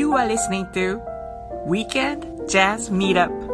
You are listening to Weekend Jazz Meetup.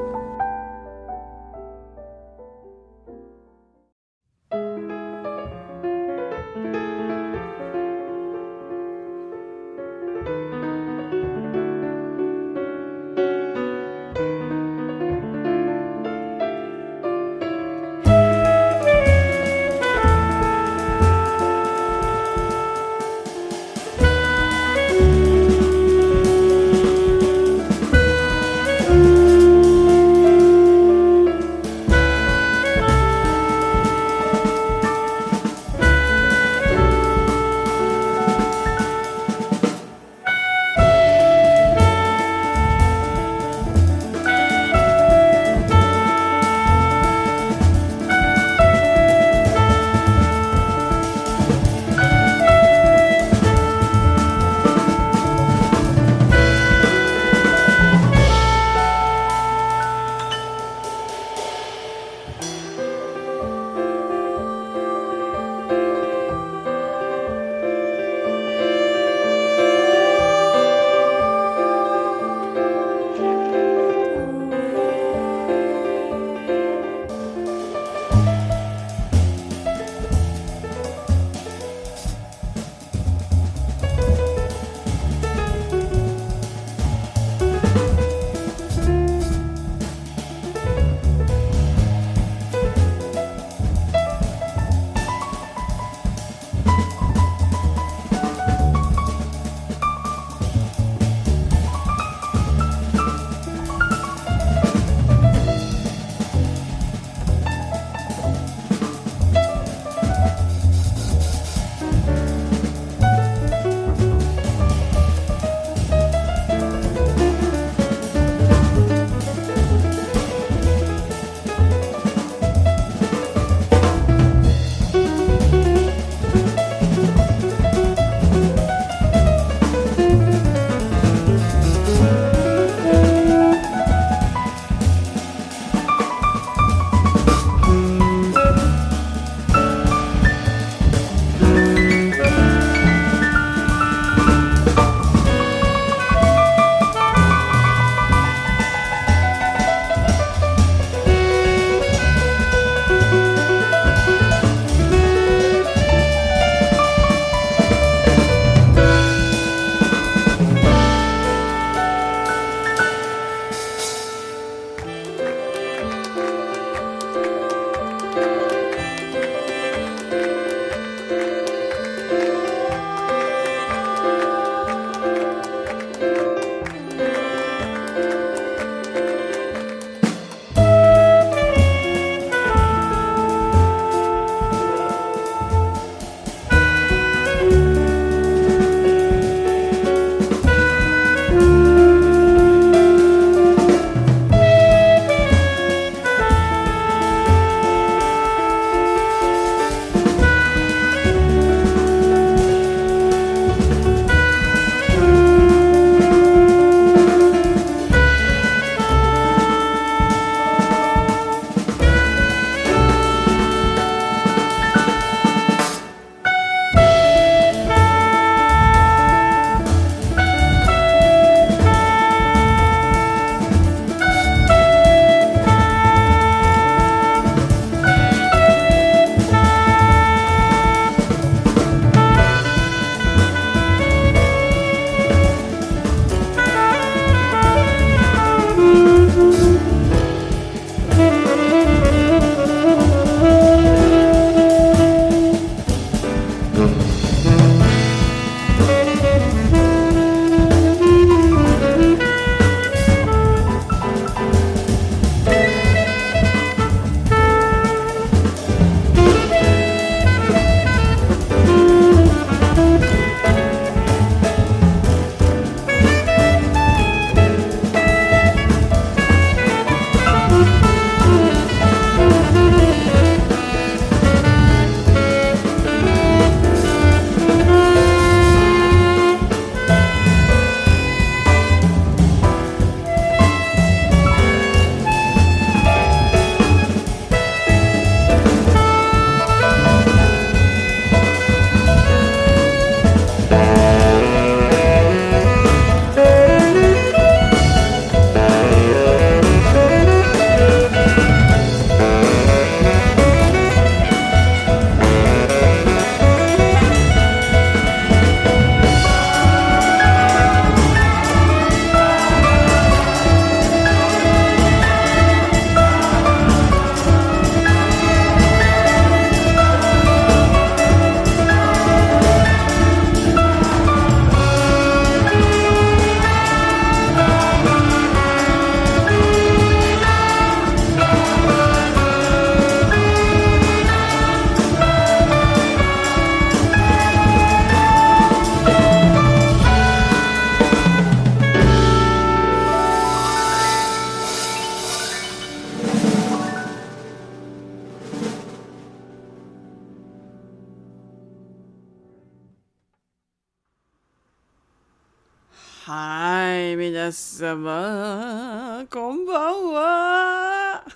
はい、皆様、こんばんは。アジ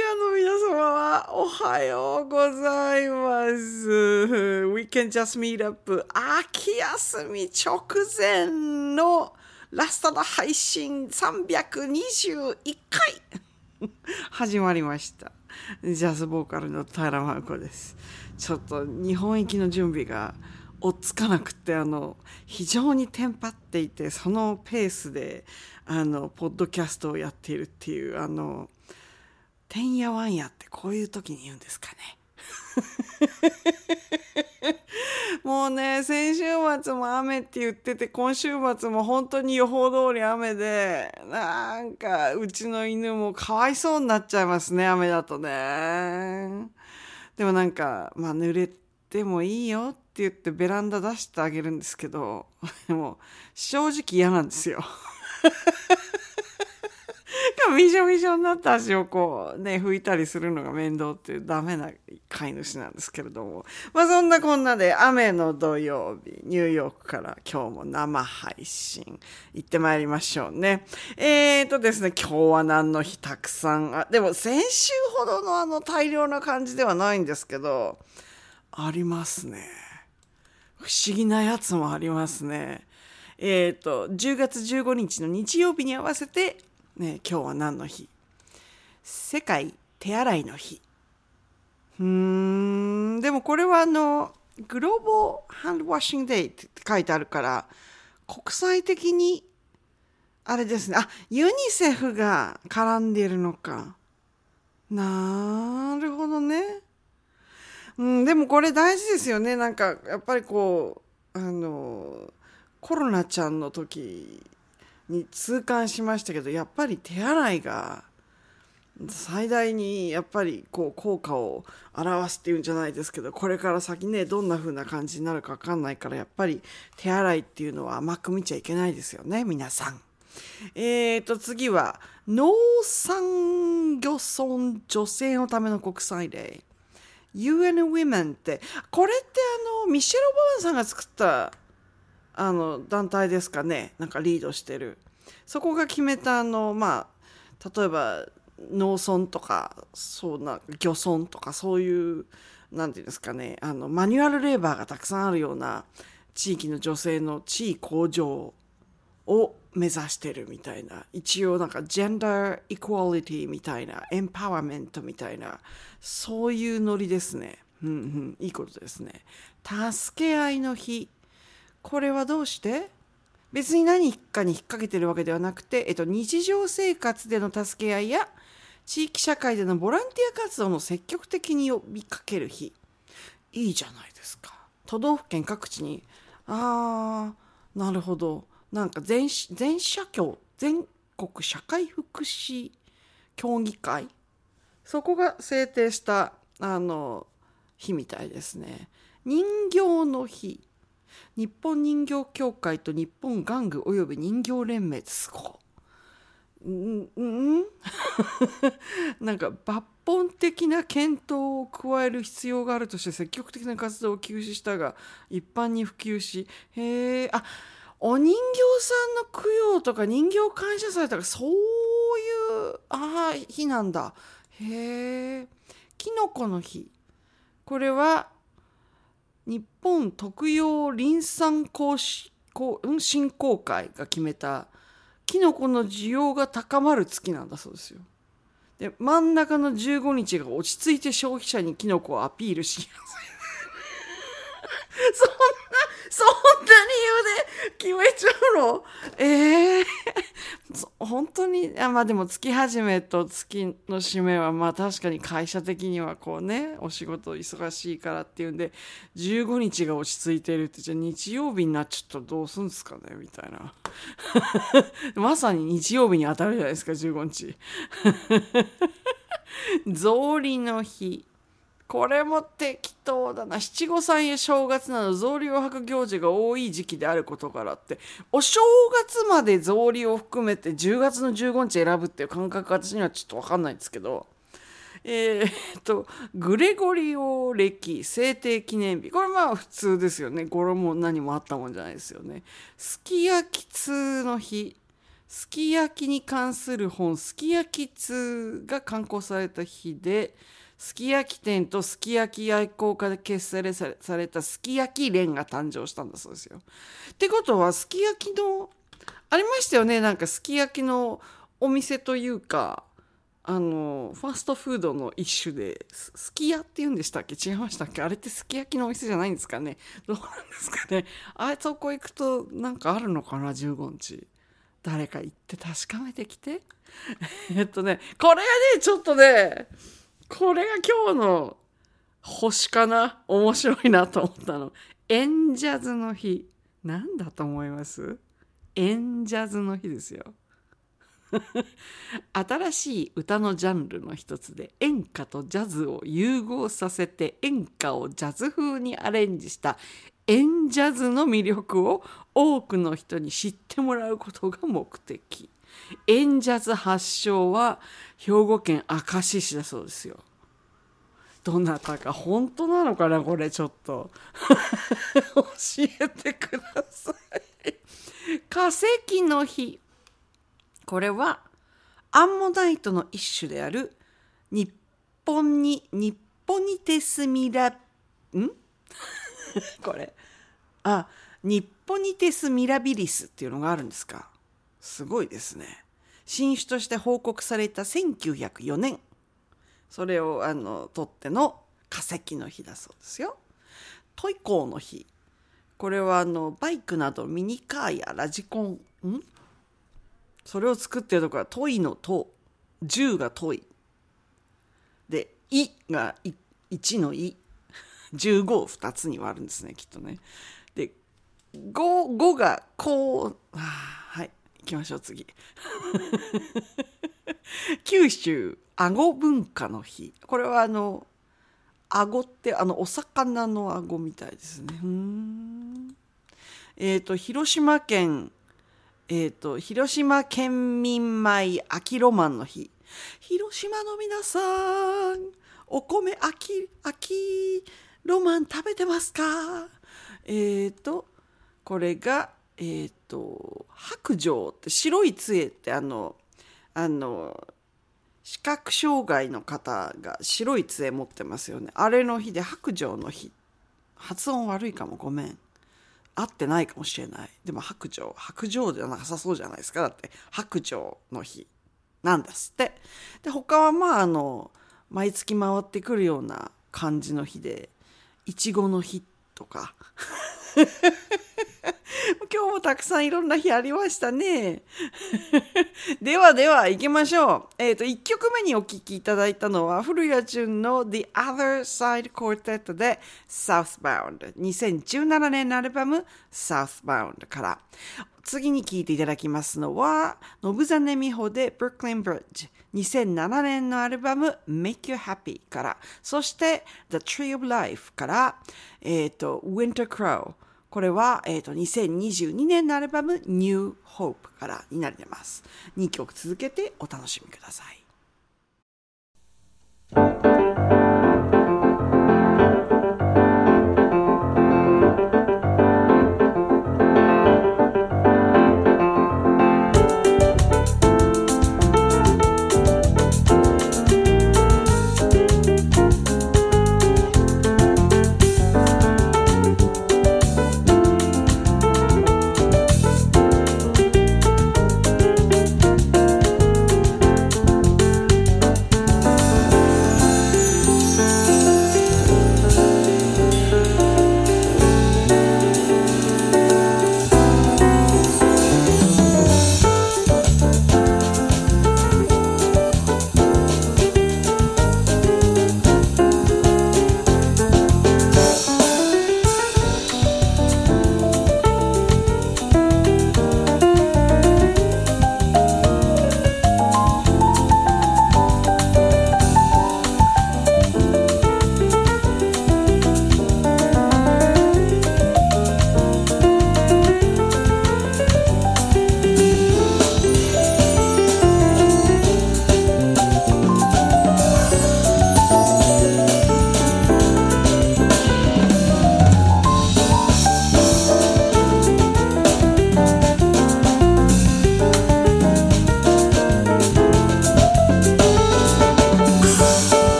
アの皆様はおはようございます。Weekend Just Meet Up 秋休み直前のラストの配信321回 始まりました。ジャズボーカルの平真子です。ちょっと日本行きの準備が追っつかなくてあの非常にテンパっていてそのペースであのポッドキャストをやっているっていうあのてんやわんやってこういう時に言うんですかね。もうね先週末も雨って言ってて今週末も本当に予報通り雨でなんかうちの犬もかわいそうになっちゃいますね雨だとね。でもなんかまあ濡れてもいいよって言ってベランダ出してあげるんですけどで も正直嫌なんですよ。びしょびしょになった足をこうね拭いたりするのが面倒っていうダメな飼い主なんですけれども。まあそんなこんなで雨の土曜日ニューヨークから今日も生配信行ってまいりましょうね。えーとですね今日は何の日たくさん。あでも先週ほどのあの大量な感じではないんですけどありますね不思議なやつもありますねえーと10月15日の日曜日に合わせてね、今日は何の日？世界手洗いの日。うーん、でもこれはあの、グローボーハンドワッシングデイって書いてあるから、国際的に、あれですね、あ、ユニセフが絡んでいるのか。なるほどね。うん、でもこれ大事ですよね。なんか、やっぱりこう、あの、コロナちゃんの時に痛感しましたけどやっぱり手洗いが最大にやっぱりこう効果を表すっていうんじゃないですけどこれから先ねどんな風な感じになるか分かんないからやっぱり手洗いっていうのは甘く見ちゃいけないですよね皆さん。えーと次は農産漁村女性のための国際デ UN Women って。これってあのミシェル・オバマさんが作ったあの団体ですかね。なんかリードしてる。そこが決めたあのまあ例えば農村とかそうな漁村とかそういうなんていうんですかね。あのマニュアルレーバーがたくさんあるような地域の女性の地位向上を目指してるみたいな。一応なんかジェンダーイクワリティみたいなエンパワーメントみたいなそういうノリですね。うんうん。いいことですね。助け合いの日。これはどうして？別に何かに引っ掛けてるわけではなくて、えっと、日常生活での助け合いや地域社会でのボランティア活動の積極的に呼びかける日。いいじゃないですか。都道府県各地にあーなるほど。なんか全全社協全国社会福祉協議会そこが制定したあの日みたいですね。人形の日。日本人形協会と日本玩具および人形連盟すごんん なんか抜本的な検討を加える必要があるとして積極的な活動を休止したが一般に普及しへえあっお人形さんの供養とか人形感謝祭とかそういうああ日なんだへえきのこの日これは日本特養林産公振興会が決めたキノコの需要が高まる月なんだそうですよ。で真ん中の15日が落ち着いて消費者にキノコをアピールしやすい。そんなそんな理由で決めちゃうの？ええー、本当に？あまあでも月始めと月の締めはまあ確かに会社的にはこうねお仕事忙しいからっていうんで15日が落ち着いてるってじゃあ日曜日になっちゃったらどうすんですかね？みたいな。まさに日曜日に当たるじゃないですか15日。草履の日。これも適当だな。七五三や正月など草履を履く行事が多い時期であることからってお正月まで草履を含めて10月の15日選ぶっていう感覚私にはちょっと分かんないんですけどえー、っとグレゴリオ暦制定記念日。これまあ普通ですよね。語呂も何もあったもんじゃないですよね。すき焼き通の日。すき焼きに関する本「すき焼き通」が刊行された日ですき焼き店とすき焼き愛好家で結成されたすき焼き連が誕生したんだそうですよ。ってことはすき焼きのありましたよねなんかすき焼きのお店というかあのファストフードの一種ですき家って言うんでしたっけ？違いましたっけ？あれってすき焼きのお店じゃないんですかね？どうなんですかねあいそこ行くとなんかあるのかな？15日誰か行って確かめてきて？えっとねこれがねちょっとねこれが今日の星かな?面白いなと思ったの。エンジャズの日。何だと思います?エンジャズの日ですよ。新しい歌のジャンルの一つで演歌とジャズを融合させて演歌をジャズ風にアレンジした演ジャズの魅力を多くの人に知ってもらうことが目的。演ジャズ発祥は兵庫県明石市だそうですよ。どなたか本当なのかなこれちょっと。教えてください。化石の日。これはアンモナイトの一種である日本に日本にテスミラん？これ。あ日本にテスミラビリスっていうのがあるんですか？すごいですね。新種として報告された1904年。それをあの取っての化石の日だそうですよ。トイコーの日。これはあのバイクなどミニカーやラジコン。ん？それを作ってるところは問いのと10が問いで「い」が1の「い」15を2つに割るんですねきっとね。で 5, 5がこうあはい。行きましょう次。九州あご文化の日これはあのあごってあのお魚のあごみたいですね。えっ、ー、と広島県えっ、ー、と、広島県民米秋ロマンの日。広島の皆さん、お米秋、秋ロマン食べてますか？えっ、ー、と、これが、えっ、ー、と、白状って白い杖ってあの、あの、視覚障害の方が白い杖持ってますよね。あれの日で白状の日。発音悪いかも。ごめん。合ってないかもしれない。でも白状白状ではなさそうじゃないですか。だって白状の日。なんですって。で他はまああの毎月回ってくるような感じの日でいちごの日とか。今日もたくさんいろんな日ありましたね。ではでは行きましょう。えっ、ー、と、1曲目にお聴きいただいたのは、古谷淳の The Other Side Quartet で Southbound。2017年のアルバム Southbound から。次に聴いていただきますのは、ノブザネミホで Brooklyn Bridge。2007年のアルバム Make You Happy から。そして The Tree of Life から、えっ、ー、と、Winter Crow。これは、えーと、2022年のアルバム New Hope からになります。2曲続けてお楽しみください。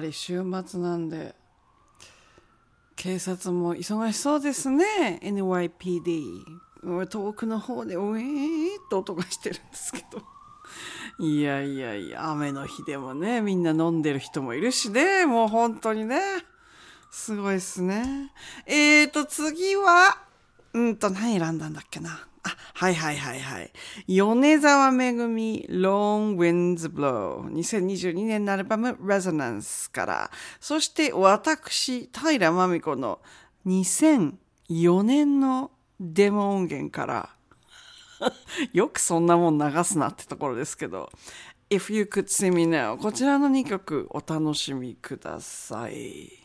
ぱり週末なんで警察も忙しそうですね NYPD 遠くの方でウィーッと音がしてるんですけど。いやいやいや雨の日でもねみんな飲んでる人もいるしねもう本当にね。すごいっすね。えーと次はうんと何選んだんだっけな。あ、はいはいはいはい。米沢めぐみ Long Winds Blow 2022年のアルバム Resonance から、そして私、平真美子の2004年のデモ音源から。よくそんなもん流すなってところですけど。If You Could See Me Now こちらの2曲お楽しみください。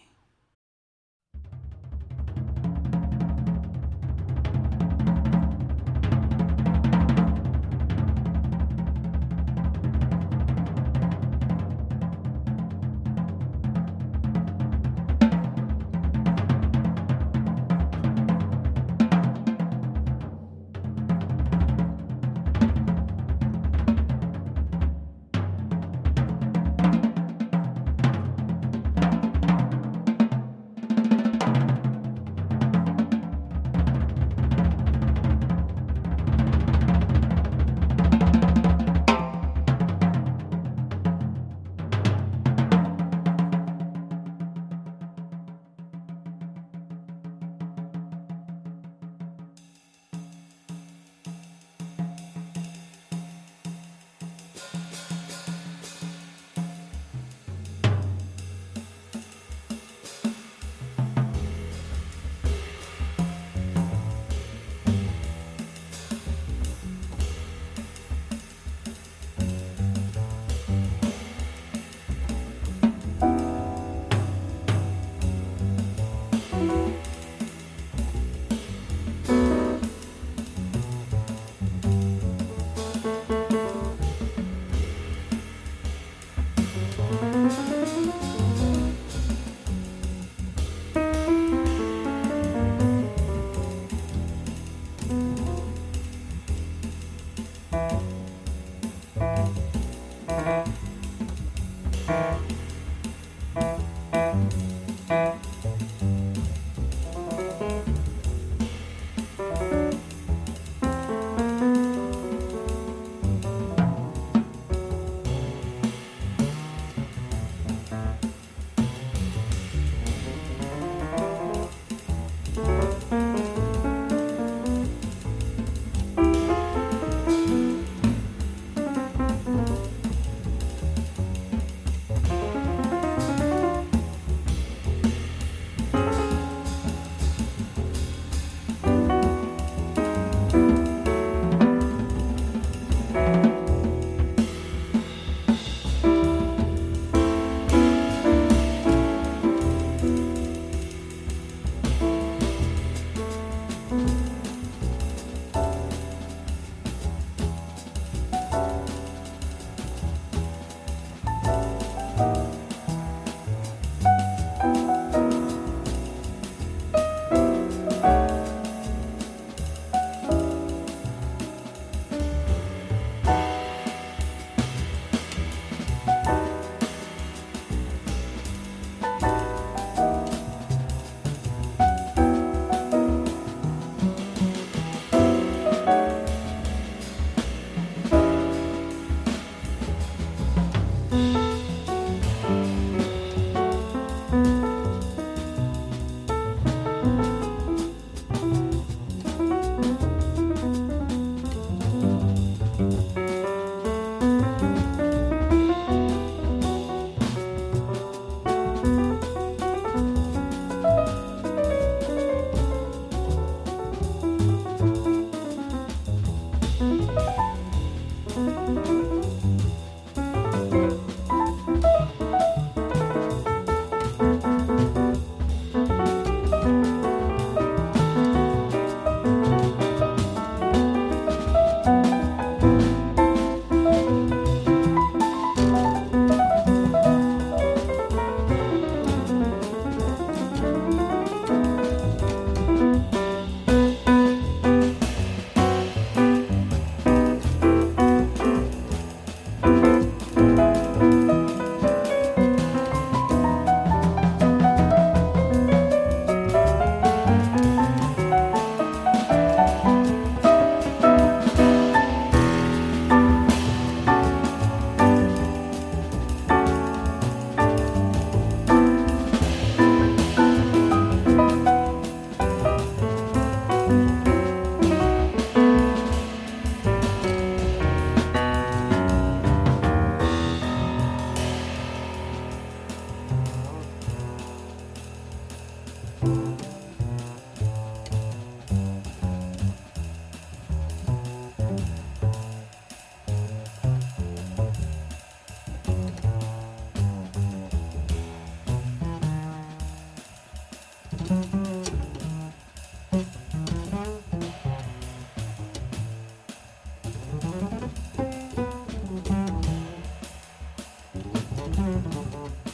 Mm-hmm.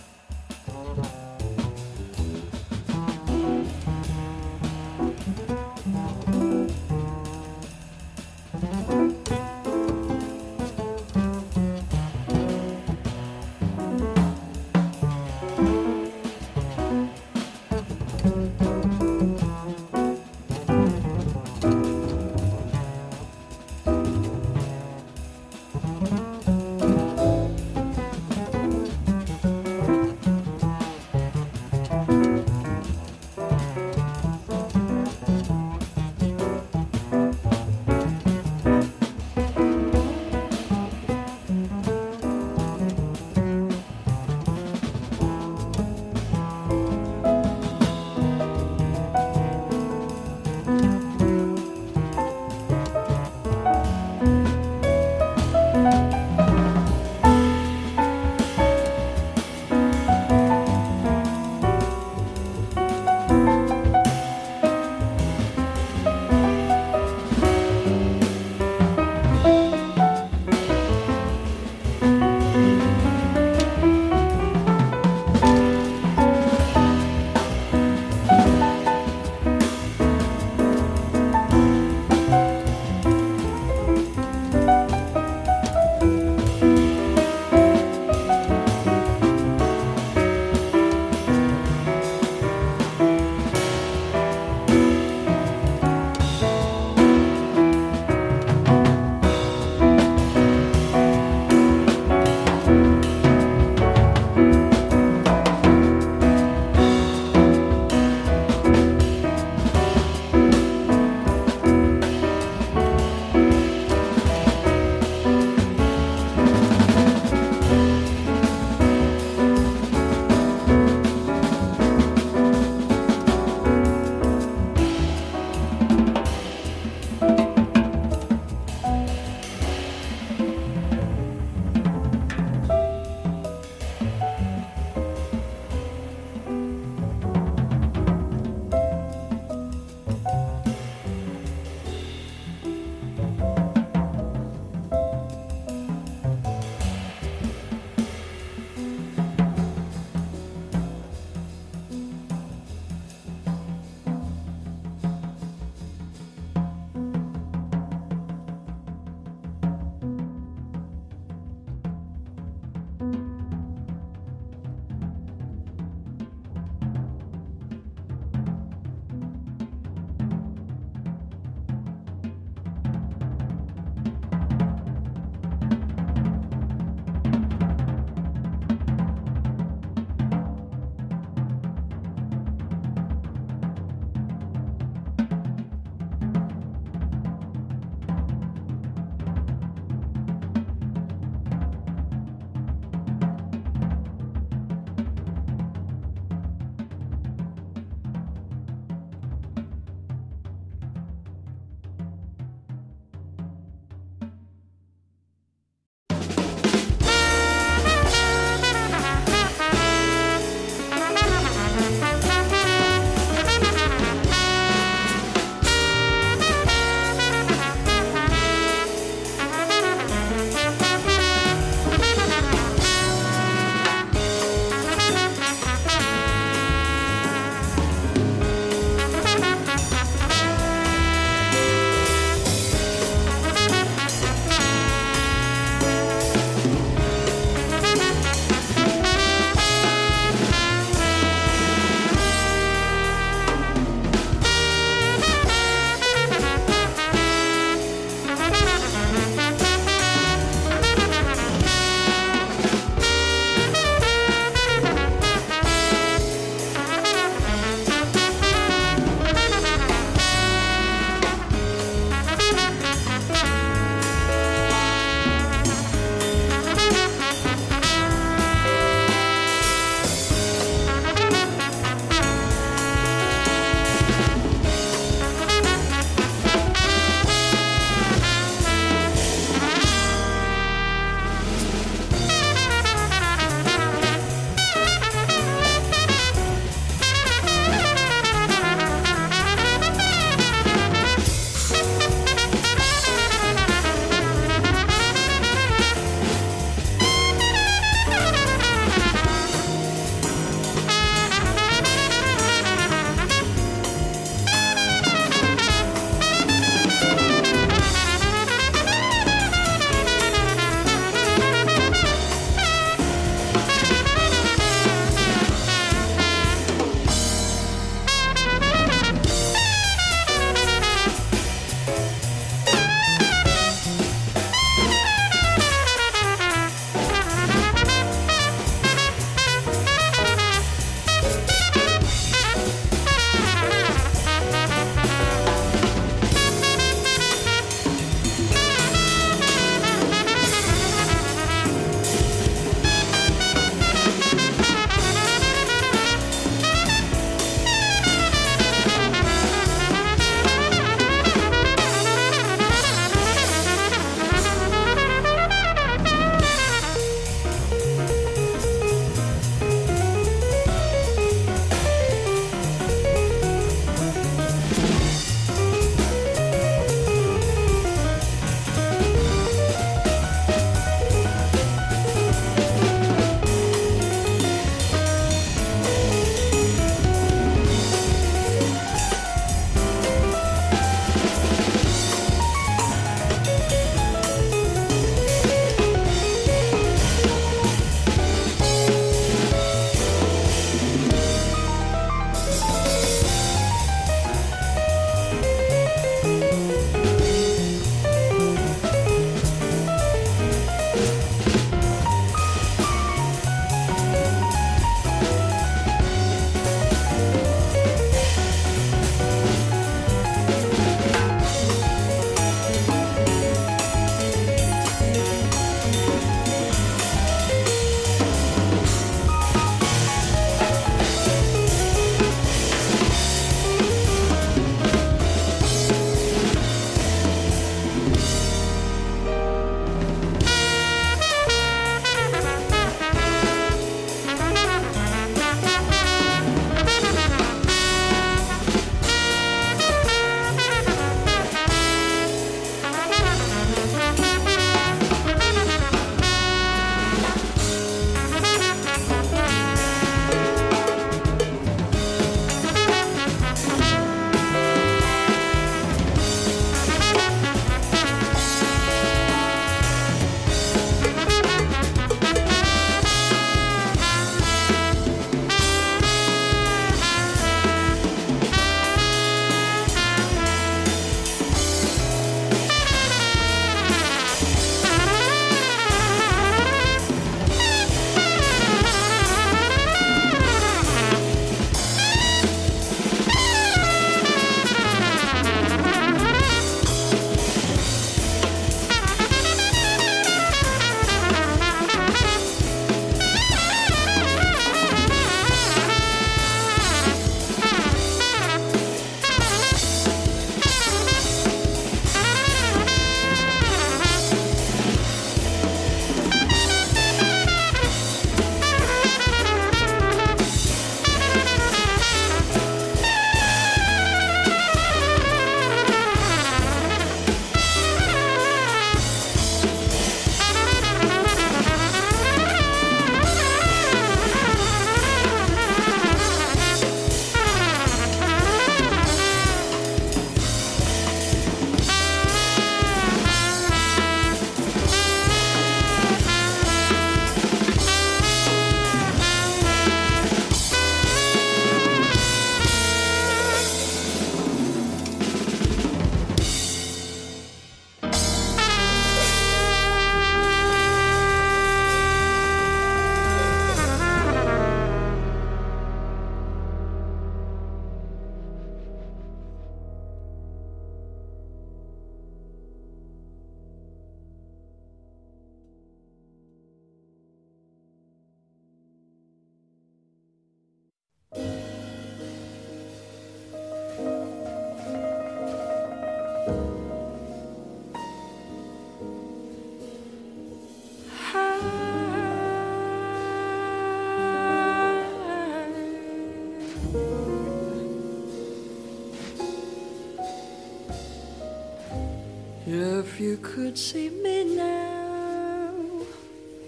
Could see me now,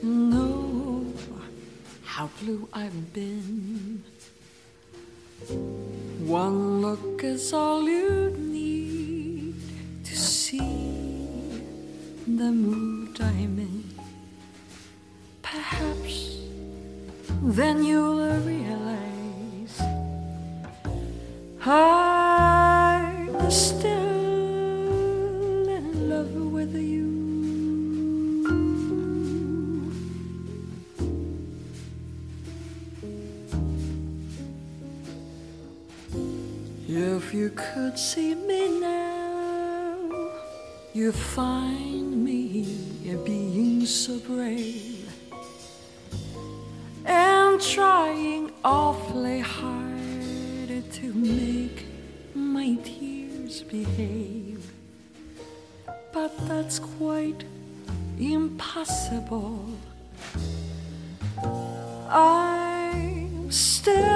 know how blue I've been. One look is all you need to see the mood I'm in. Perhaps then you'll realize I'm If you could see me now, you'd find me being so brave and trying awfully hard to make my tears behave. But that's quite impossible. I'm still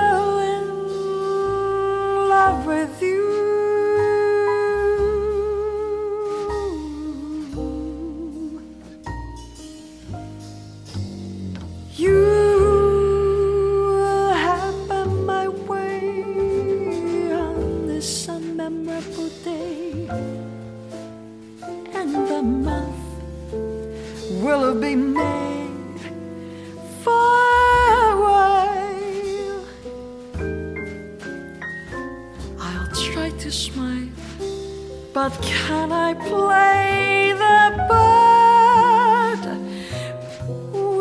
but can I play the part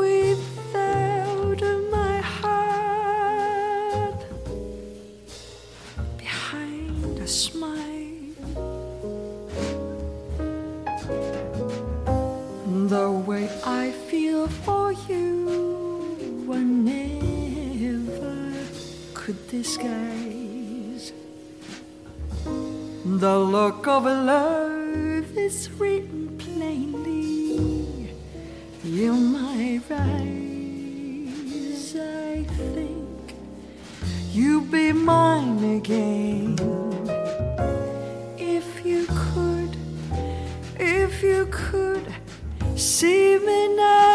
without my heart behind a smile? The way I feel for you, I never could disguise. The look of love is written plainly in my eyes. I think you be mine again if you could, if you could see me now.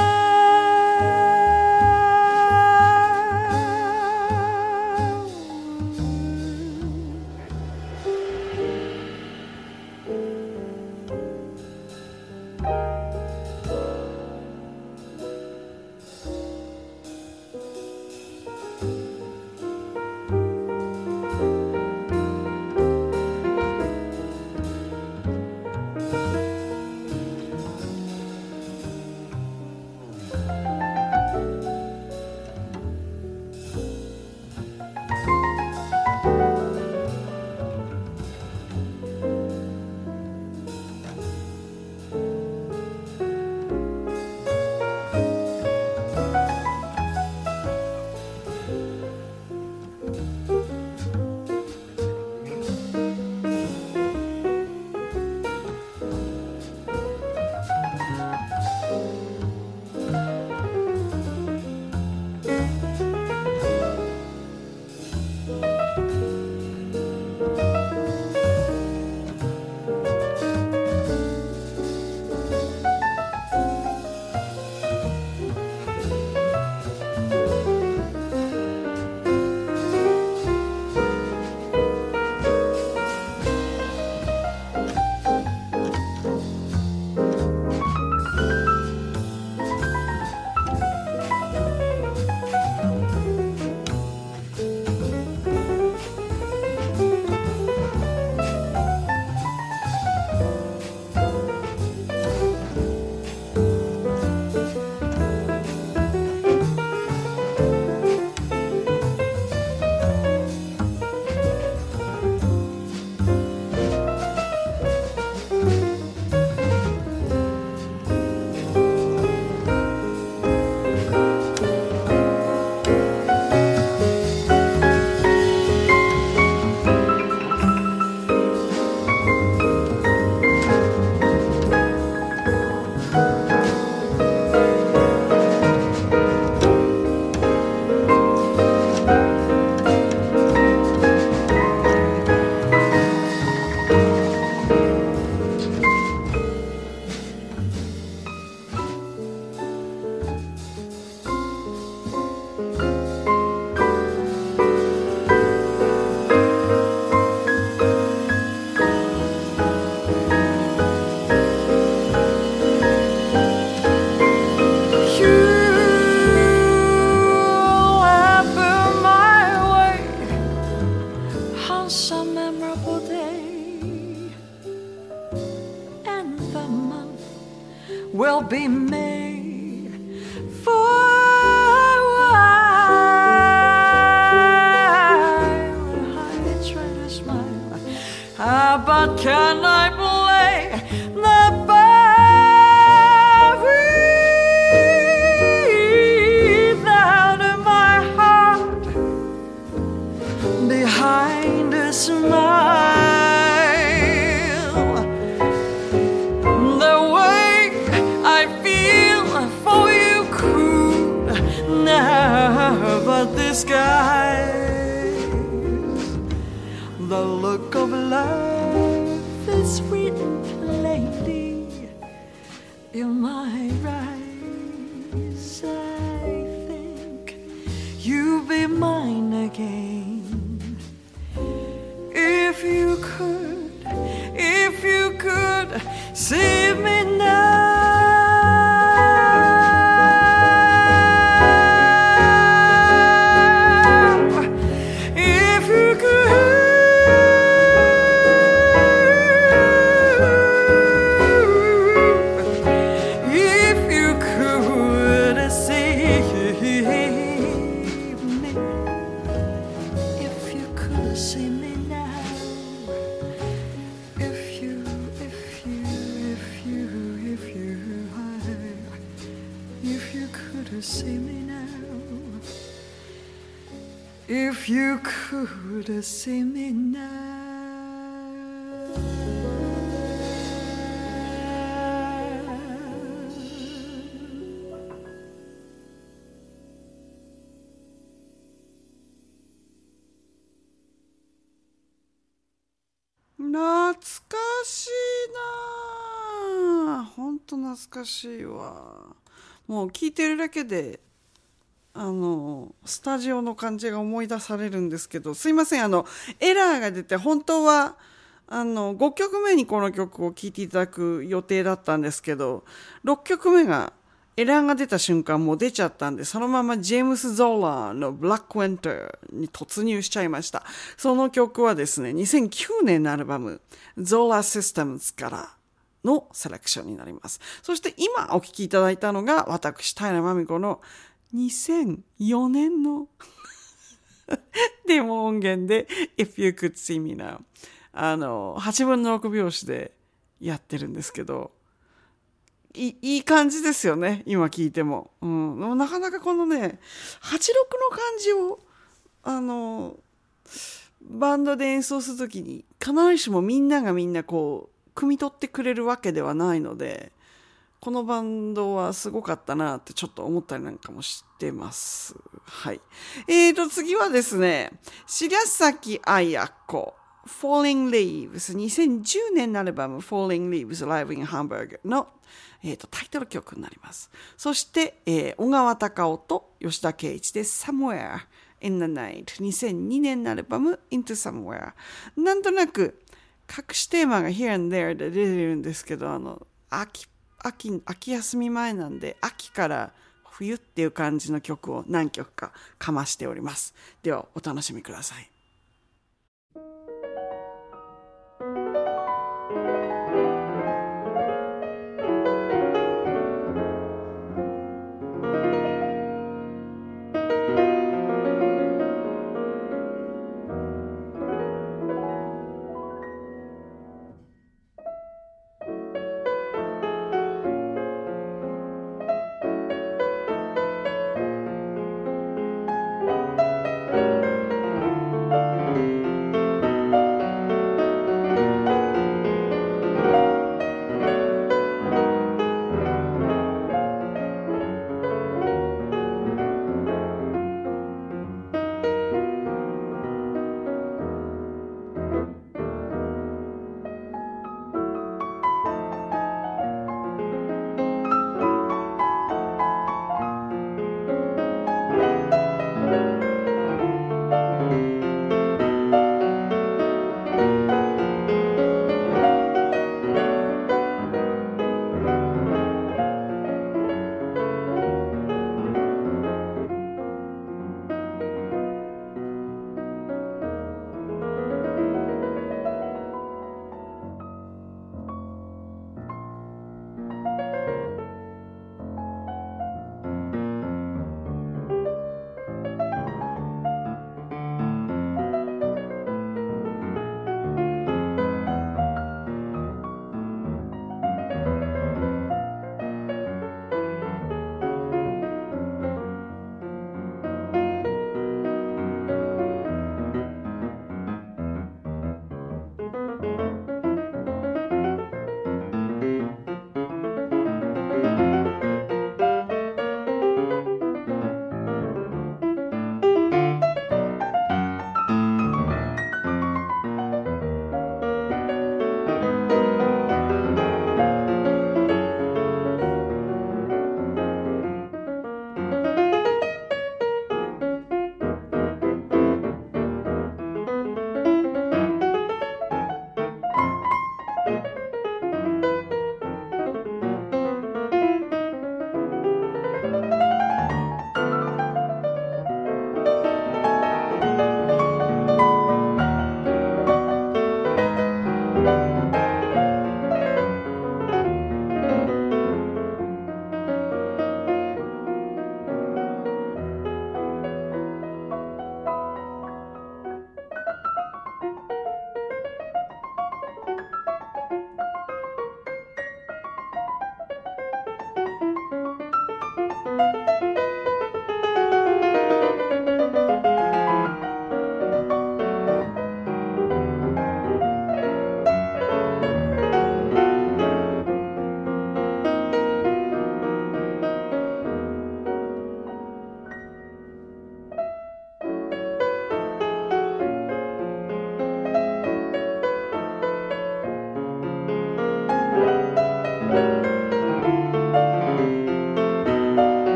しいわ。もう聞いてるだけであのスタジオの感じが思い出されるんですけどすいませんあのエラーが出て本当はあの5曲目にこの曲を聴いていただく予定だったんですけど6曲目がエラーが出た瞬間もう出ちゃったんでそのままジェームス・ゾーラーの「ブラック・ウェンター」に突入しちゃいました。その曲はですね2009年のアルバム「ゾーラー・システムズ」からのセレクションになります。そして今お聴きいただいたのが私平真美子の2004年の デモ音源で「If You Could See Me Now」あの8分の6拍子でやってるんですけどいいい感じですよね今聞いても,、うん、なかなかこのね86の感じをあのバンドで演奏する時に必ずしもみんながみんなこう汲み取ってくれるわけではないのでこのバンドはすごかったなってちょっと思ったりなんかもしてます。はい。えーと、次はですね、白崎彩子。Falling Leaves 2010年のアルバム Falling Leaves Live in Hamburg の、えー、とタイトル曲になりますそして、えー小川隆夫と吉田圭一で Somewhere in the Night 2002年のアルバム Into Somewhere なんとなく隠しテーマが Here and There で出てるんですけどあの秋秋秋休み前なんで秋から冬っていう感じの曲を何曲かかましております。ではお楽しみください「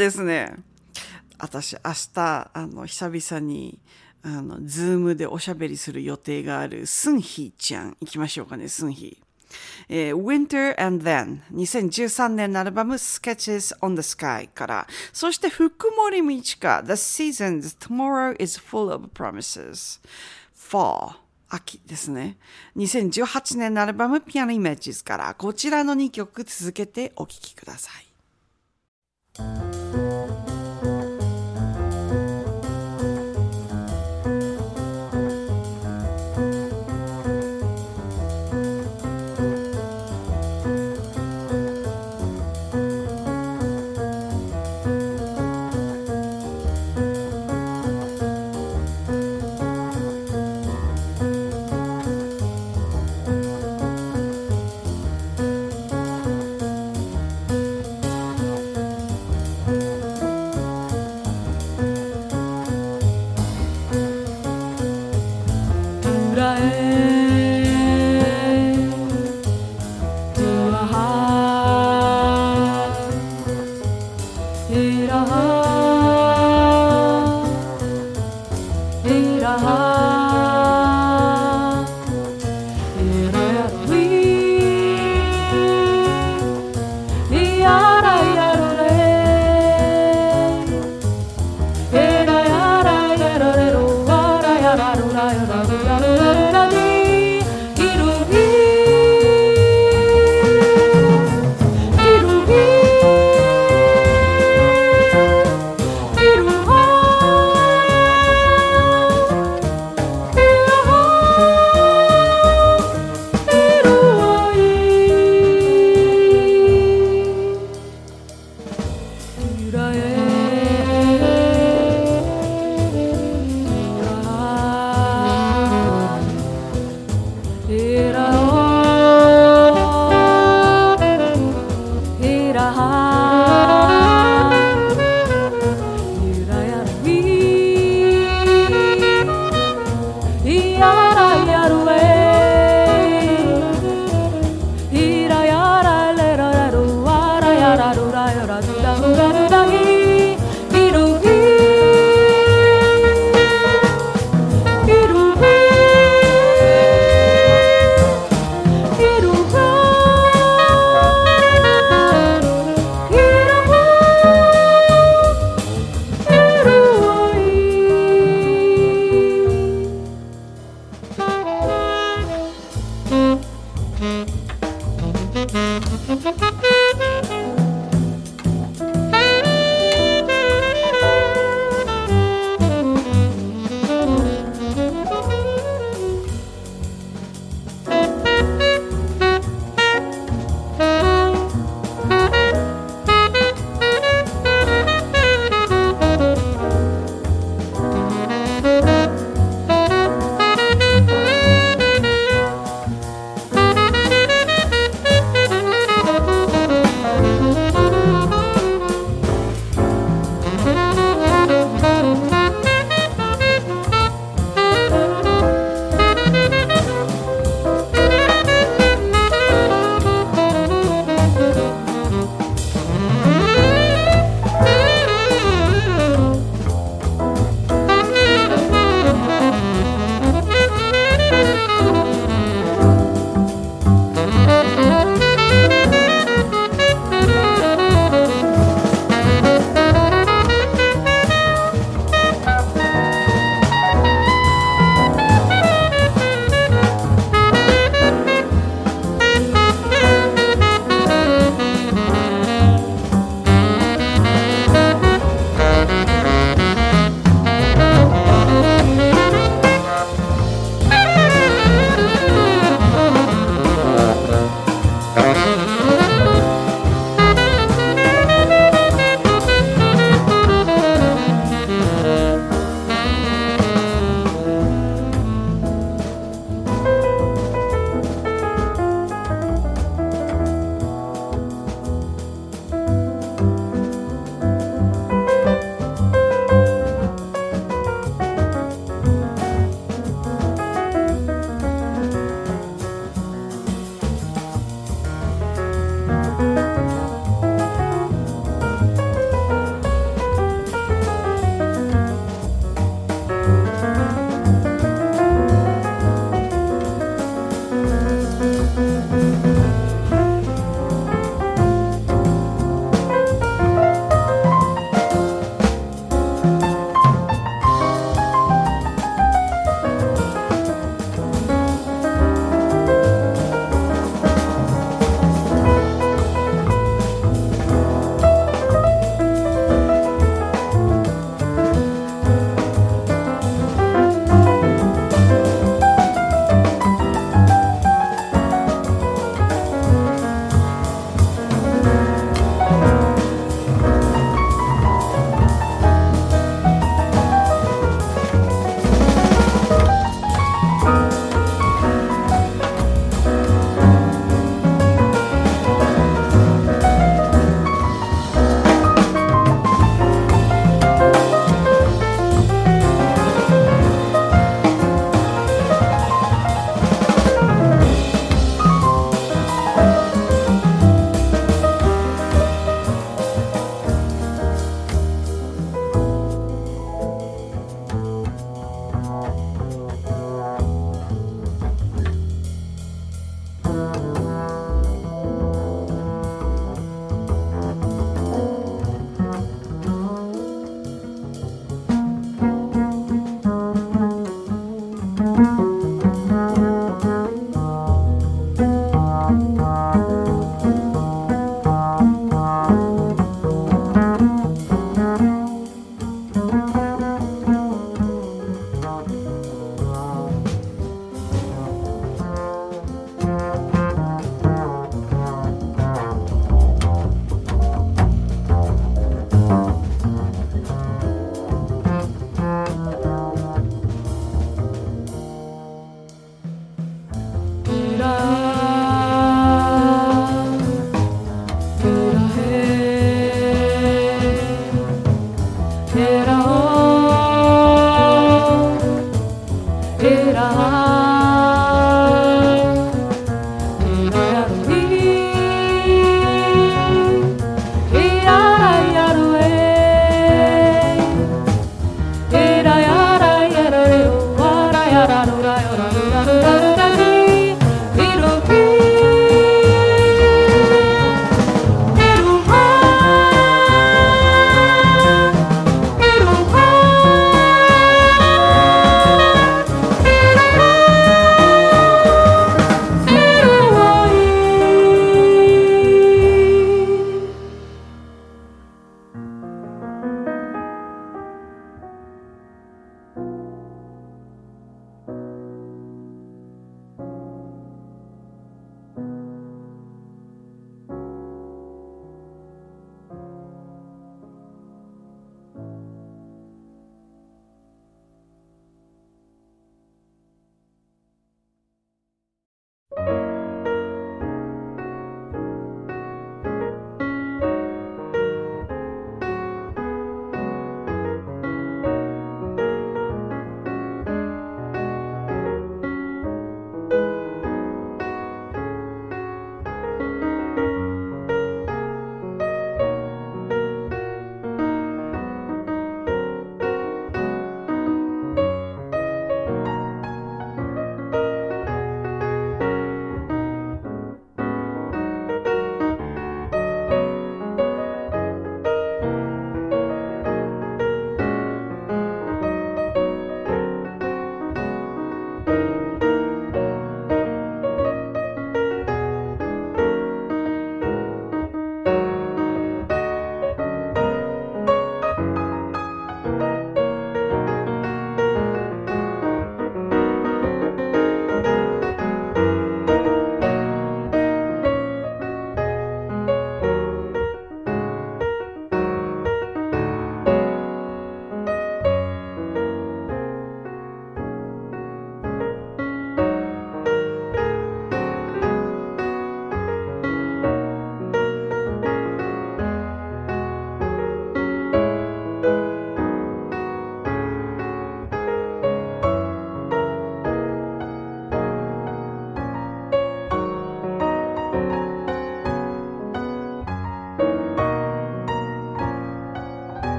ですね、私明日、あの、久々に、あの、ズームでおしゃべりする予定があるスンヒーちゃん。行きましょうかね、スンヒー。えー、Winter and Then 2013年のアルバム Sketches on the Sky からそして福森道華 The Seasons Tomorrow is Full of Promises Fall 秋ですね。2018年のアルバム Piano Images からこちらの2曲続けてお聴きください。Bye.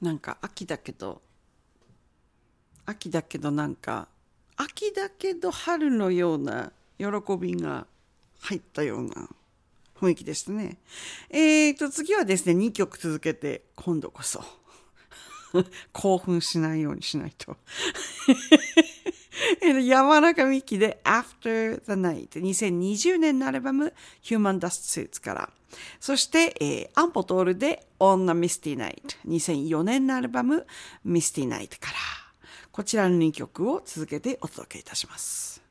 なんか秋だけど秋だけどなんか秋だけど春のような喜びが入ったような雰囲気でしたね。えーと次はですね2曲続けて今度こそ 興奮しないようにしないと。山中美希で After the Night 2020年のアルバム Human Dust Suits から。そして、えー、アンポトールで On a Misty Night 2004年のアルバム Misty Night から。こちらの2曲を続けてお届けいたします。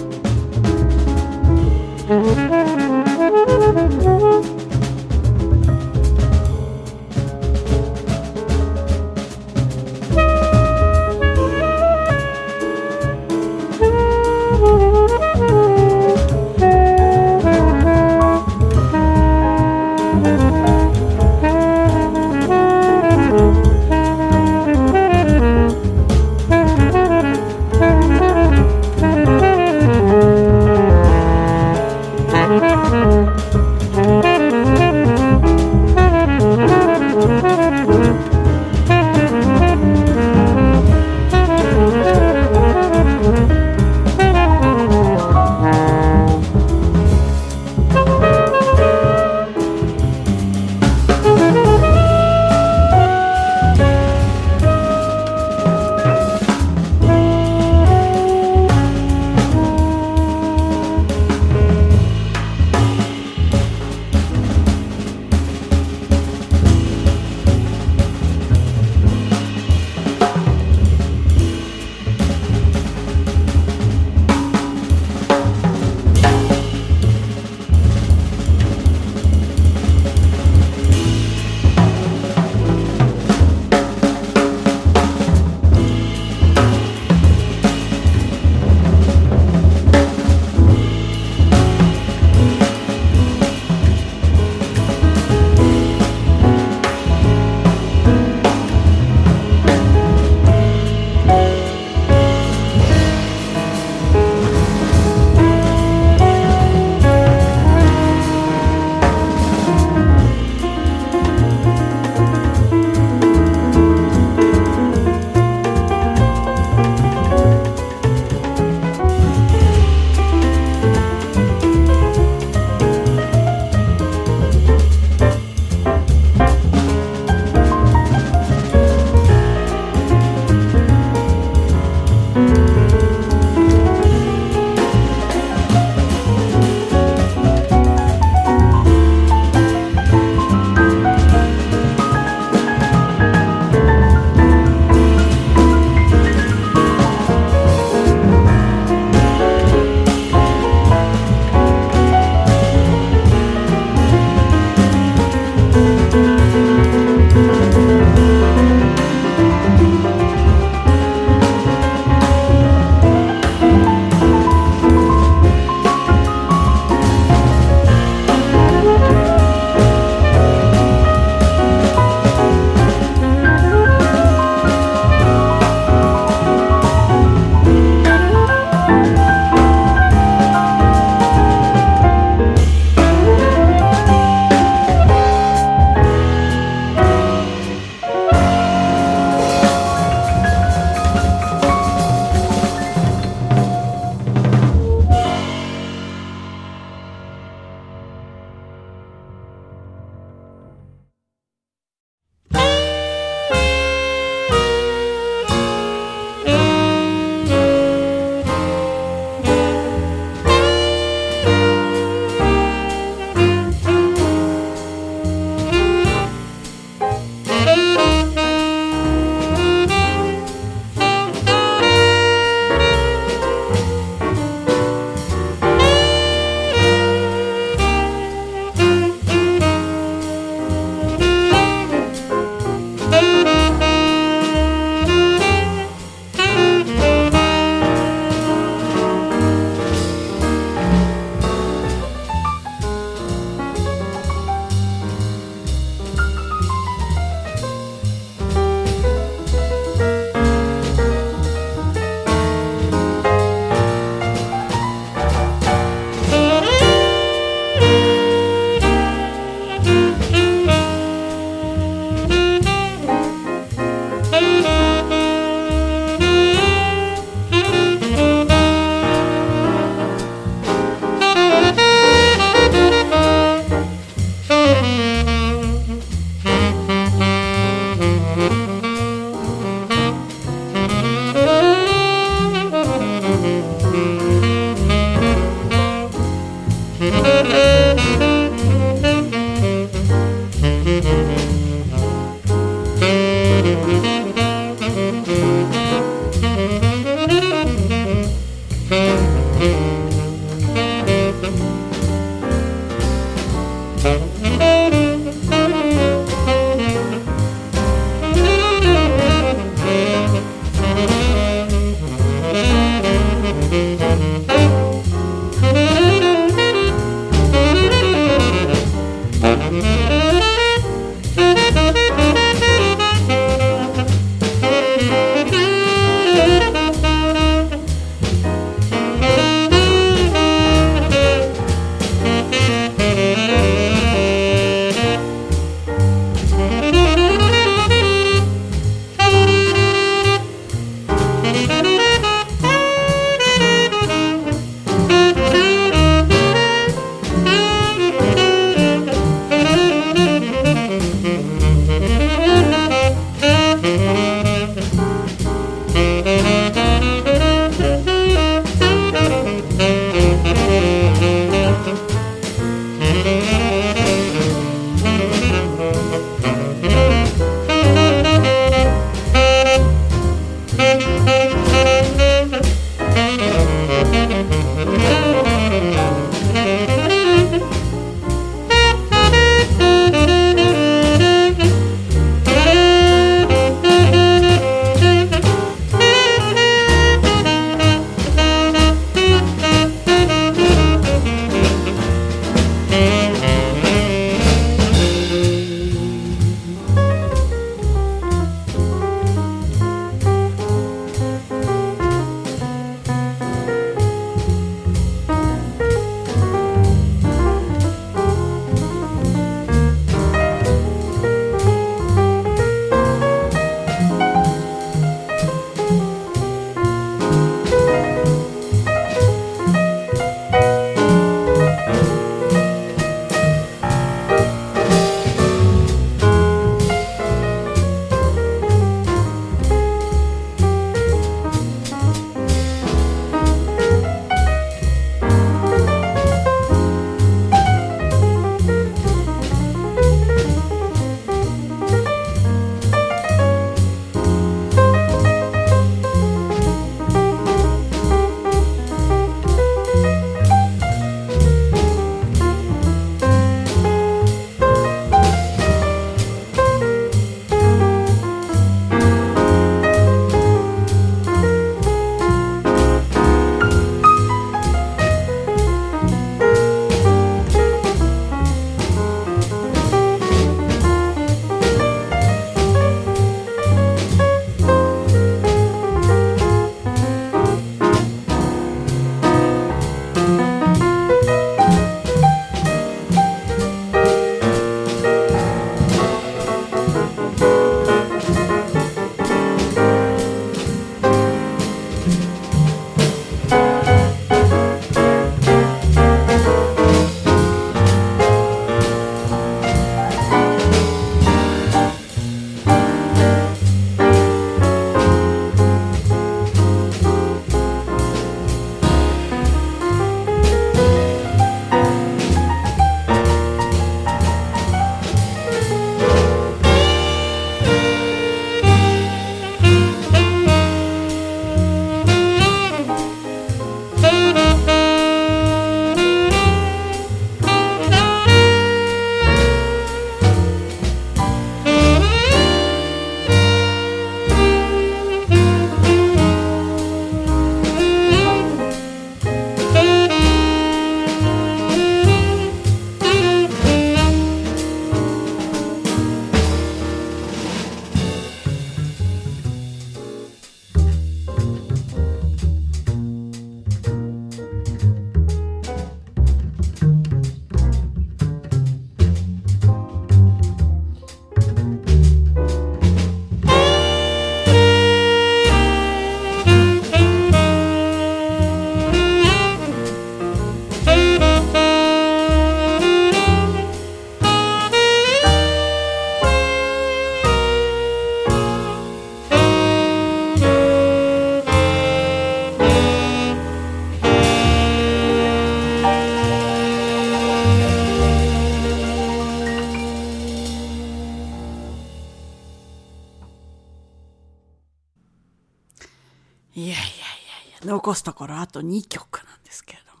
残すところあと2曲なんですけれども。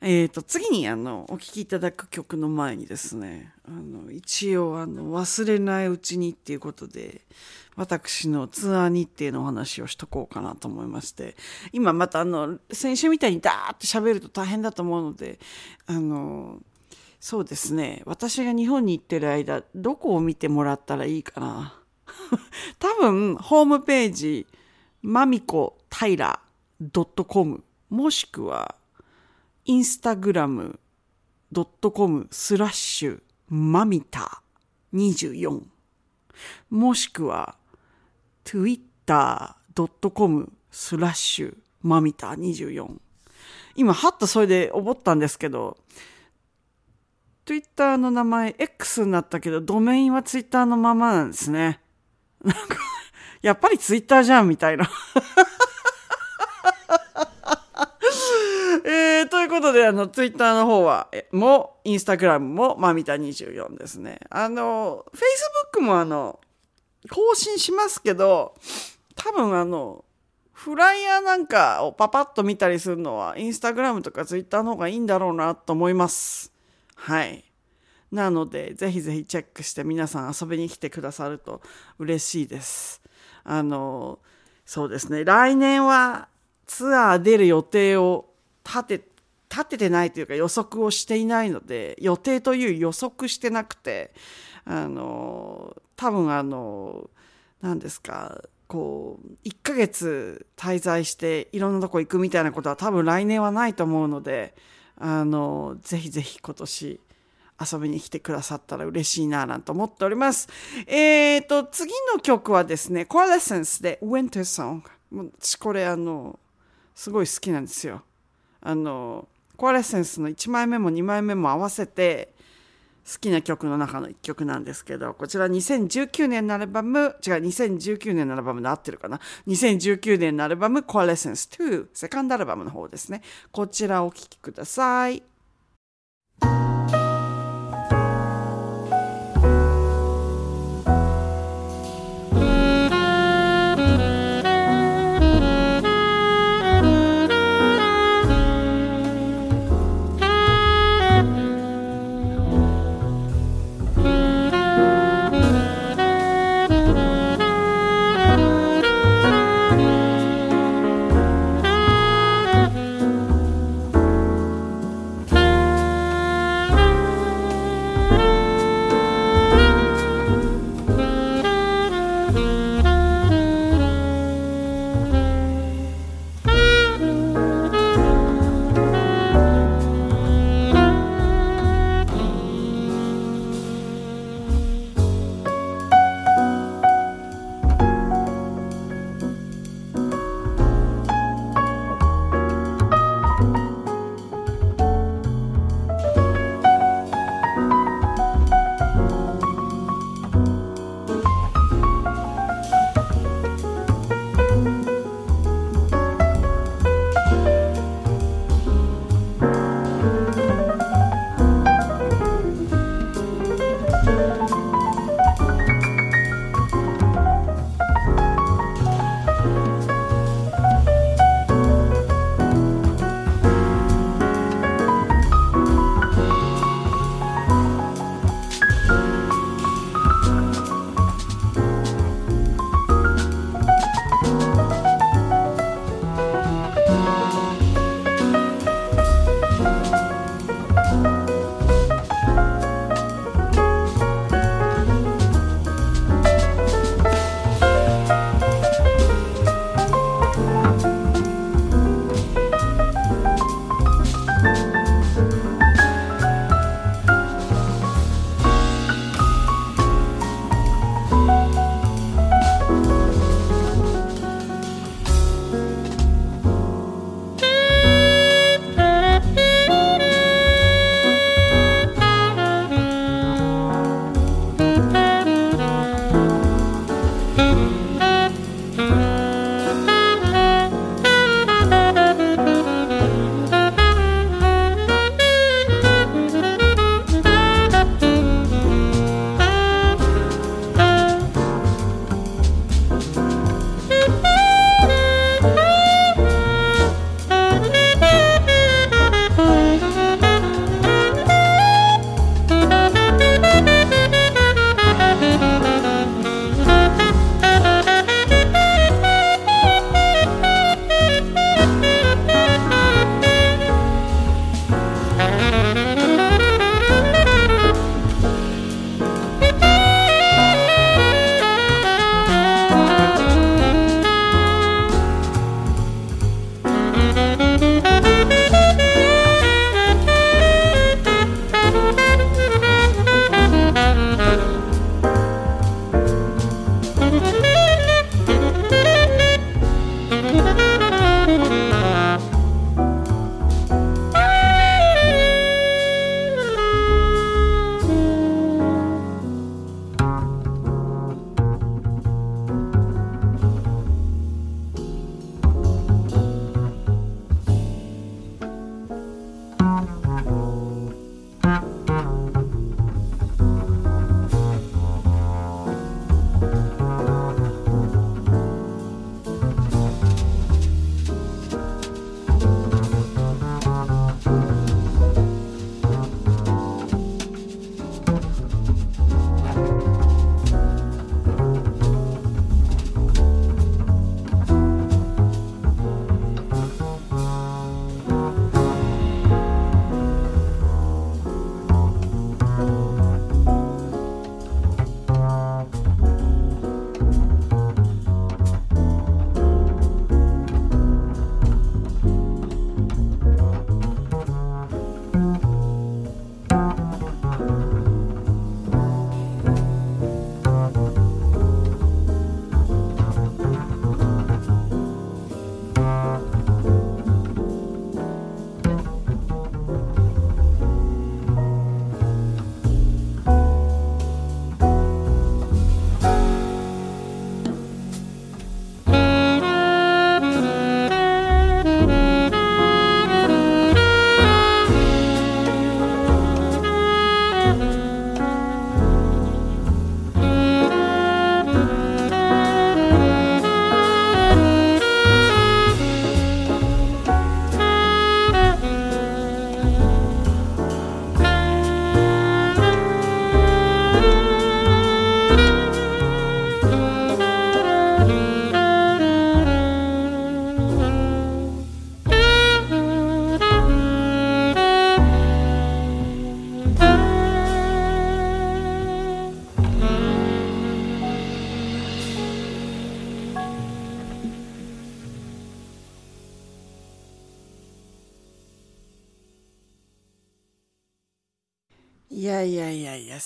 えっ、ー、と、次にあの、お聴きいただく曲の前にですね、あの、一応あの、忘れないうちにっていうことで、私のツアー日程のお話をしとこうかなと思いまして、今またあの、先週みたいにダーって喋ると大変だと思うので、あの、そうですね、私が日本に行ってる間、どこを見てもらったらいいかな。多分、ホームページ、まみこたいら .com もしくはインスタグラム .com スラッシュまみた24もしくは twitter.com スラッシュまみた24今はっとそれで思ったんですけど Twitter の名前 X になったけどドメインは Twitter のままなんですね。なんかやっぱりツイッターじゃんみたいな。えー、ということで、あの、ツイッターの方は、も、インスタグラムも、まみた24ですね。あの、フェイスブックもあの、更新しますけど、多分あの、フライヤーなんかをパパッと見たりするのは、インスタグラムとかツイッターの方がいいんだろうなと思います。はい。なので、ぜひぜひチェックして皆さん遊びに来てくださると嬉しいです。あの、そうですね、来年はツアー出る予定を立て、立ててないというか予測をしていないので、予定という予測してなくて、あの、多分あの、何ですか、こう、1ヶ月滞在していろんなとこ行くみたいなことは多分来年はないと思うので、あの、ぜひぜひ今年遊びに来てくださったら嬉しいななんて思っております。えっ、ー、と、次の曲はですね、コアレッセンスで Winter Song。私これあの、すごい好きなんですよ。あの、コアレッセンスの1枚目も2枚目も合わせて好きな曲の中の1曲なんですけど、こちら2019年のアルバム、違う、2019年のアルバムで合ってるかな ?2019 年のアルバム、コアレッセンス2、セカンドアルバムの方ですね。こちらをお聴きくださ。い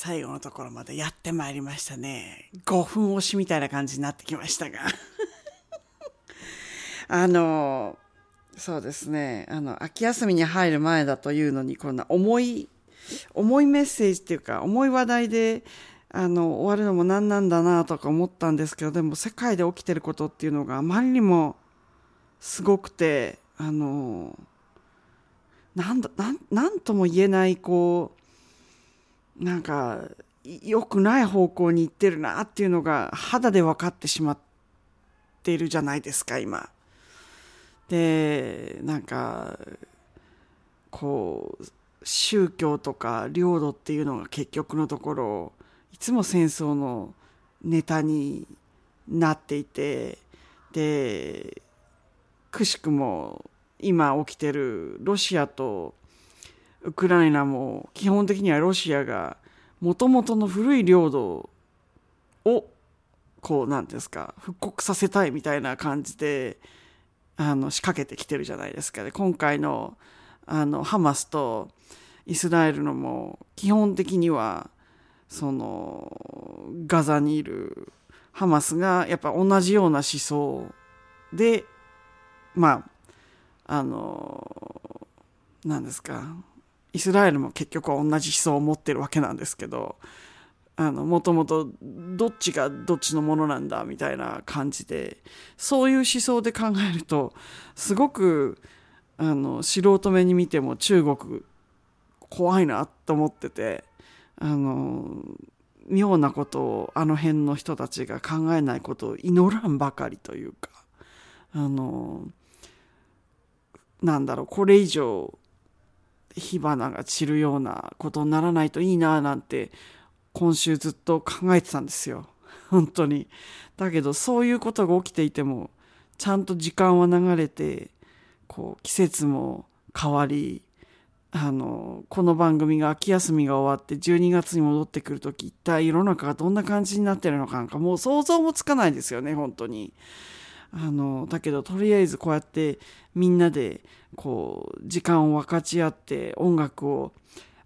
最後のところまでやってまいりましたね。5分押しみたいな感じになってきましたが。あの、そうですね。あの、秋休みに入る前だというのに、こんな重い、重いメッセージっていうか、重い話題で、あの、終わるのも何なんだなとか思ったんですけど、でも世界で起きてることっていうのがあまりにもすごくて、あの、なんだ、なん、なんとも言えない、こう、なんか良くない方向に行ってるなっていうのが肌で分かってしまっているじゃないですか今。でなんかこう宗教とか領土っていうのが結局のところいつも戦争のネタになっていてでくしくも今起きてるロシアとウクライナも基本的にはロシアがもともとの古い領土をこう何ですか復刻させたいみたいな感じであの仕掛けてきてるじゃないですか、ね、今回のあのハマスとイスラエルのも基本的にはそのガザにいるハマスがやっぱ同じような思想でまああの何ですかイスラエルも結局は同じ思想を持ってるわけなんですけどあのもともとどっちがどっちのものなんだみたいな感じでそういう思想で考えるとすごくあの素人目に見ても中国怖いなと思っててあの妙なことをあの辺の人たちが考えないことを祈らんばかりというかあのなんだろうこれ以上火花が散るようなことにならないといいななんて今週ずっと考えてたんですよ 本当にだけどそういうことが起きていてもちゃんと時間は流れてこう季節も変わりあのこの番組が秋休みが終わって12月に戻ってくる時一体世の中がどんな感じになってるのかなんかもう想像もつかないですよね本当に。あのだけどとりあえずこうやってみんなでこう時間を分かち合って音楽を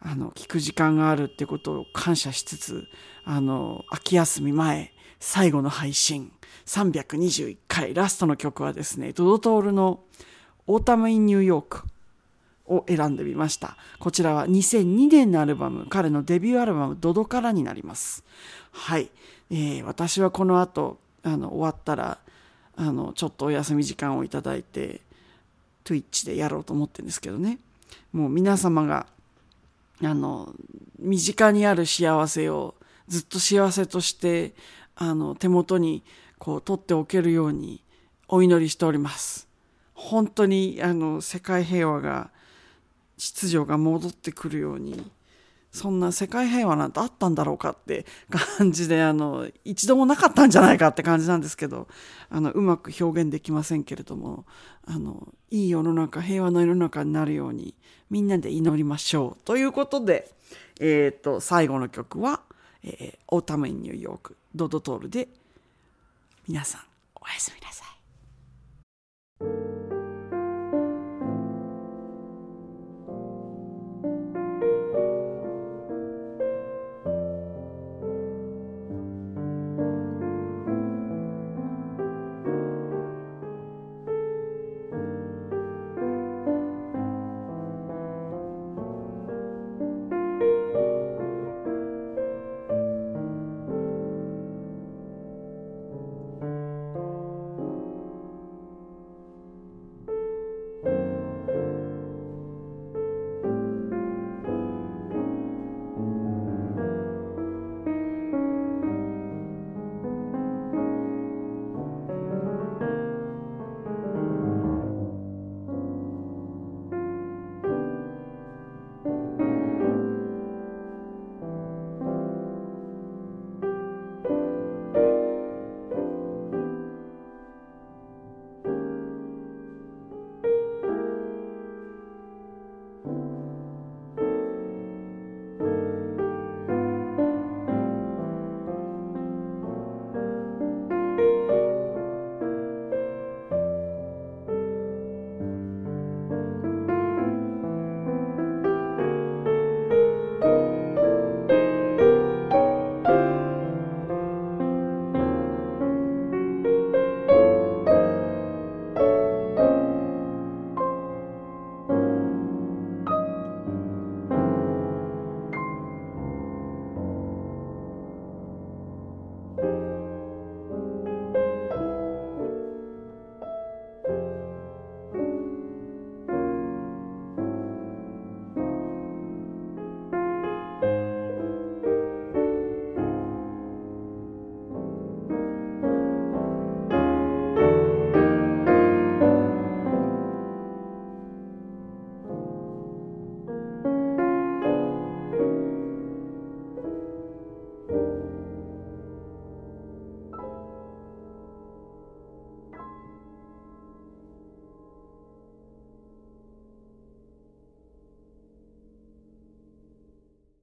あの聴く時間があるってことを感謝しつつあの秋休み前最後の配信321回ラストの曲はですねドドトールの「 Autumn in New York」を選んでみました。こちらは2002年のアルバム彼のデビューアルバム「ドド」からになります。はい、えー、私はこの後あの終わったらあのちょっとお休み時間をいただいて Twitch でやろうと思ってるんですけどね。もう皆様があの身近にある幸せをずっと幸せとしてあの手元にこう取っておけるようにお祈りしております。本当にあの世界平和が秩序が戻ってくるようにそんな世界平和なんてあったんだろうかって感じであの一度もなかったんじゃないかって感じなんですけどあのうまく表現できませんけれどもあのいい世の中平和の世の中になるようにみんなで祈りましょうということで、えーと、最後の曲は「えー、 Autumn in New York」ドドトールで皆さんおやすみなさい。